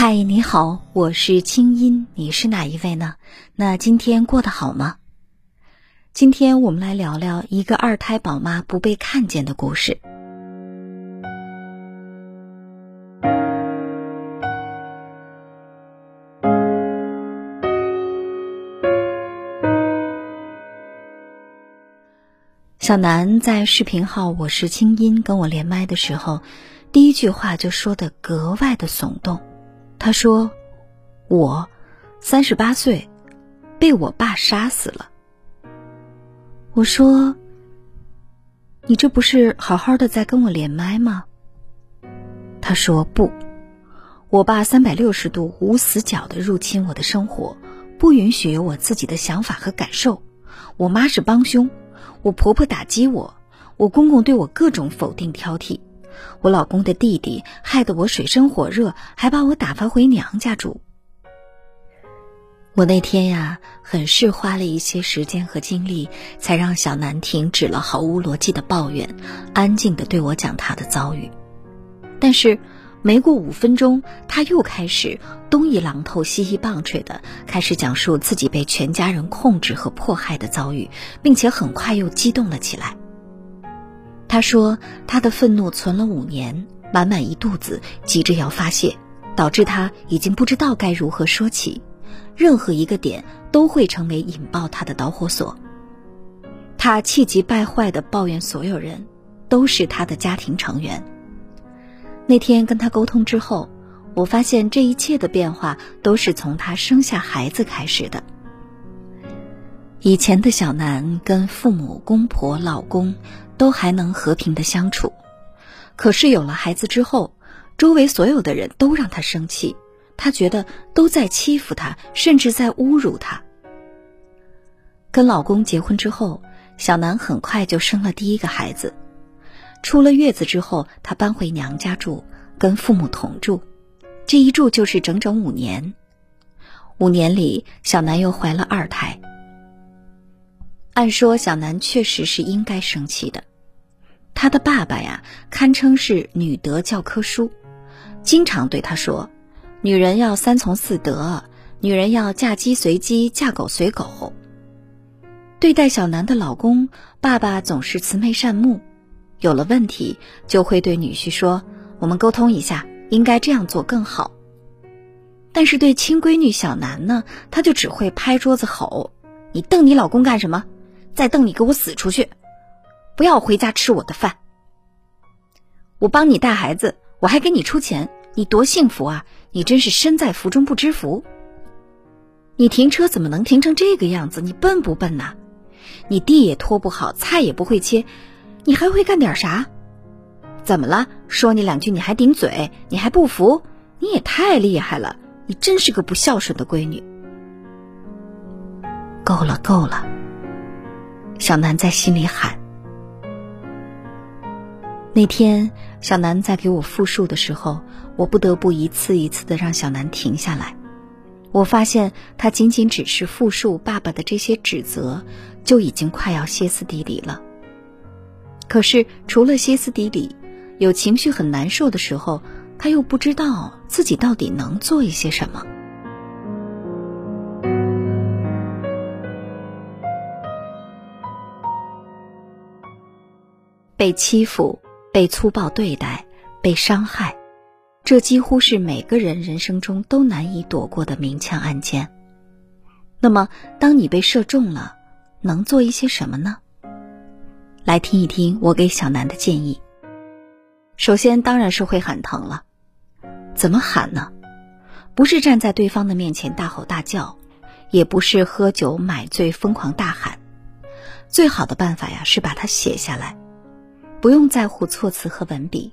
嗨，你好，我是清音，你是哪一位呢？那今天过得好吗？今天我们来聊聊一个二胎宝妈不被看见的故事。小南在视频号“我是清音”跟我连麦的时候，第一句话就说的格外的耸动。他说：“我三十八岁，被我爸杀死了。”我说：“你这不是好好的在跟我连麦吗？”他说：“不，我爸三百六十度无死角的入侵我的生活，不允许有我自己的想法和感受。我妈是帮凶。”我婆婆打击我，我公公对我各种否定挑剔，我老公的弟弟害得我水深火热，还把我打发回娘家住。我那天呀，很是花了一些时间和精力，才让小南停止了毫无逻辑的抱怨，安静的对我讲他的遭遇。但是。没过五分钟，他又开始东一榔头西一棒槌的开始讲述自己被全家人控制和迫害的遭遇，并且很快又激动了起来。他说，他的愤怒存了五年，满满一肚子，急着要发泄，导致他已经不知道该如何说起，任何一个点都会成为引爆他的导火索。他气急败坏的抱怨所有人，都是他的家庭成员。那天跟他沟通之后，我发现这一切的变化都是从他生下孩子开始的。以前的小南跟父母、公婆、老公都还能和平的相处，可是有了孩子之后，周围所有的人都让他生气，他觉得都在欺负他，甚至在侮辱他。跟老公结婚之后，小南很快就生了第一个孩子。出了月子之后，她搬回娘家住，跟父母同住，这一住就是整整五年。五年里，小南又怀了二胎。按说，小南确实是应该生气的。她的爸爸呀，堪称是女德教科书，经常对她说：“女人要三从四德，女人要嫁鸡随鸡，嫁狗随狗。”对待小南的老公，爸爸总是慈眉善目。有了问题，就会对女婿说：“我们沟通一下，应该这样做更好。”但是对亲闺女小南呢，她就只会拍桌子吼：“你瞪你老公干什么？再瞪你给我死出去！不要回家吃我的饭！我帮你带孩子，我还给你出钱，你多幸福啊！你真是身在福中不知福。你停车怎么能停成这个样子？你笨不笨呐？你地也拖不好，菜也不会切。”你还会干点啥？怎么了？说你两句你还顶嘴？你还不服？你也太厉害了！你真是个不孝顺的闺女。够了，够了！小南在心里喊。那天，小南在给我复述的时候，我不得不一次一次的让小南停下来。我发现他仅仅只是复述爸爸的这些指责，就已经快要歇斯底里了。可是，除了歇斯底里，有情绪很难受的时候，他又不知道自己到底能做一些什么。被欺负、被粗暴对待、被伤害，这几乎是每个人人生中都难以躲过的明枪暗箭。那么，当你被射中了，能做一些什么呢？来听一听我给小南的建议。首先当然是会喊疼了，怎么喊呢？不是站在对方的面前大吼大叫，也不是喝酒买醉疯狂大喊，最好的办法呀是把它写下来，不用在乎措辞和文笔，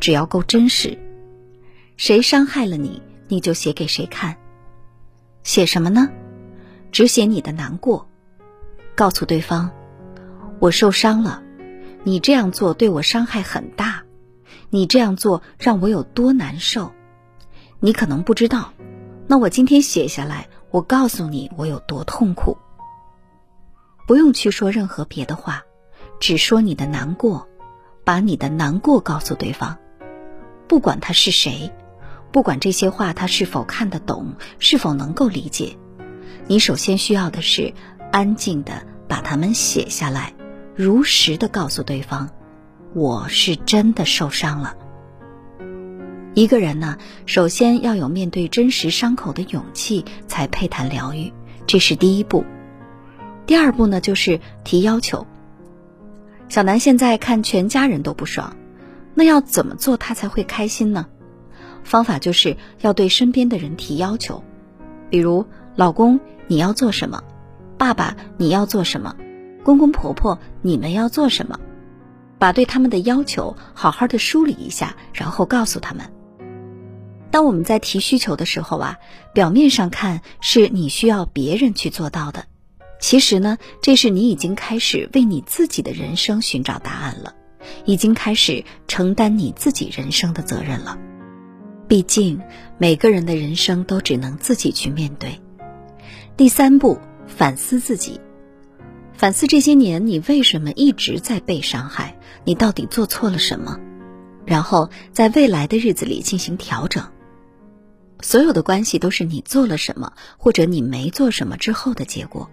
只要够真实。谁伤害了你，你就写给谁看。写什么呢？只写你的难过，告诉对方。我受伤了，你这样做对我伤害很大，你这样做让我有多难受，你可能不知道。那我今天写下来，我告诉你我有多痛苦。不用去说任何别的话，只说你的难过，把你的难过告诉对方，不管他是谁，不管这些话他是否看得懂，是否能够理解，你首先需要的是安静的把它们写下来，如实的告诉对方：“我是真的受伤了。”一个人呢，首先要有面对真实伤口的勇气，才配谈疗愈，这是第一步。第二步呢，就是提要求。小南现在看全家人都不爽，那要怎么做他才会开心呢？方法就是要对身边的人提要求，比如老公你要做什么，爸爸你要做什么，公公婆婆你们要做什么，把对他们的要求好好的梳理一下，然后告诉他们。当我们在提需求的时候啊，表面上看是你需要别人去做到的，其实呢，这是你已经开始为你自己的人生寻找答案了，已经开始承担你自己人生的责任了。毕竟每个人的人生都只能自己去面对。第三步，反思自己，反思这些年你为什么一直在被伤害，你到底做错了什么，然后在未来的日子里进行调整。所有的关系都是你做了什么，或者你没做什么之后的结果。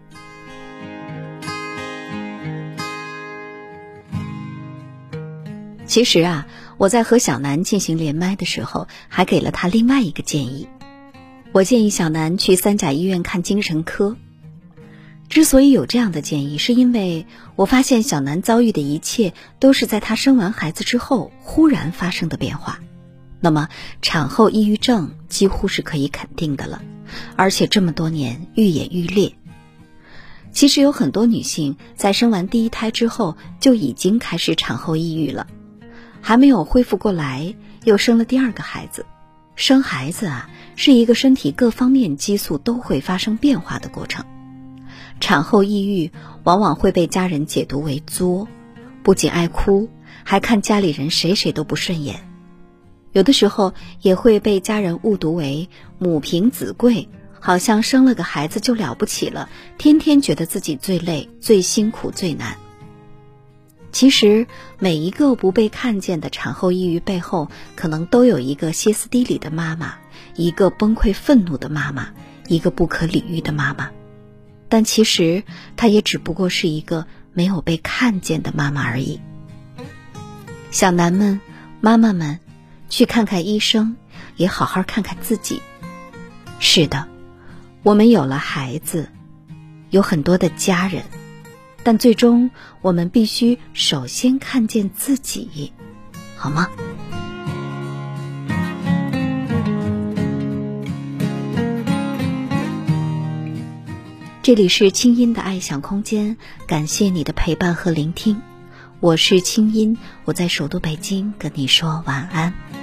其实啊，我在和小南进行连麦的时候，还给了他另外一个建议。我建议小南去三甲医院看精神科。之所以有这样的建议，是因为我发现小南遭遇的一切都是在她生完孩子之后忽然发生的变化。那么，产后抑郁症几乎是可以肯定的了，而且这么多年愈演愈烈。其实有很多女性在生完第一胎之后就已经开始产后抑郁了，还没有恢复过来，又生了第二个孩子。生孩子啊，是一个身体各方面激素都会发生变化的过程。产后抑郁往往会被家人解读为作，不仅爱哭，还看家里人谁谁都不顺眼。有的时候也会被家人误读为母凭子贵，好像生了个孩子就了不起了，天天觉得自己最累、最辛苦、最难。其实每一个不被看见的产后抑郁背后，可能都有一个歇斯底里的妈妈，一个崩溃愤怒的妈妈，一个不可理喻的妈妈。但其实她也只不过是一个没有被看见的妈妈而已。小男们、妈妈们。去看看医生，也好好看看自己。是的，我们有了孩子，有很多的家人，但最终我们必须首先看见自己，好吗？这里是清音的爱想空间，感谢你的陪伴和聆听，我是清音，我在首都北京跟你说晚安。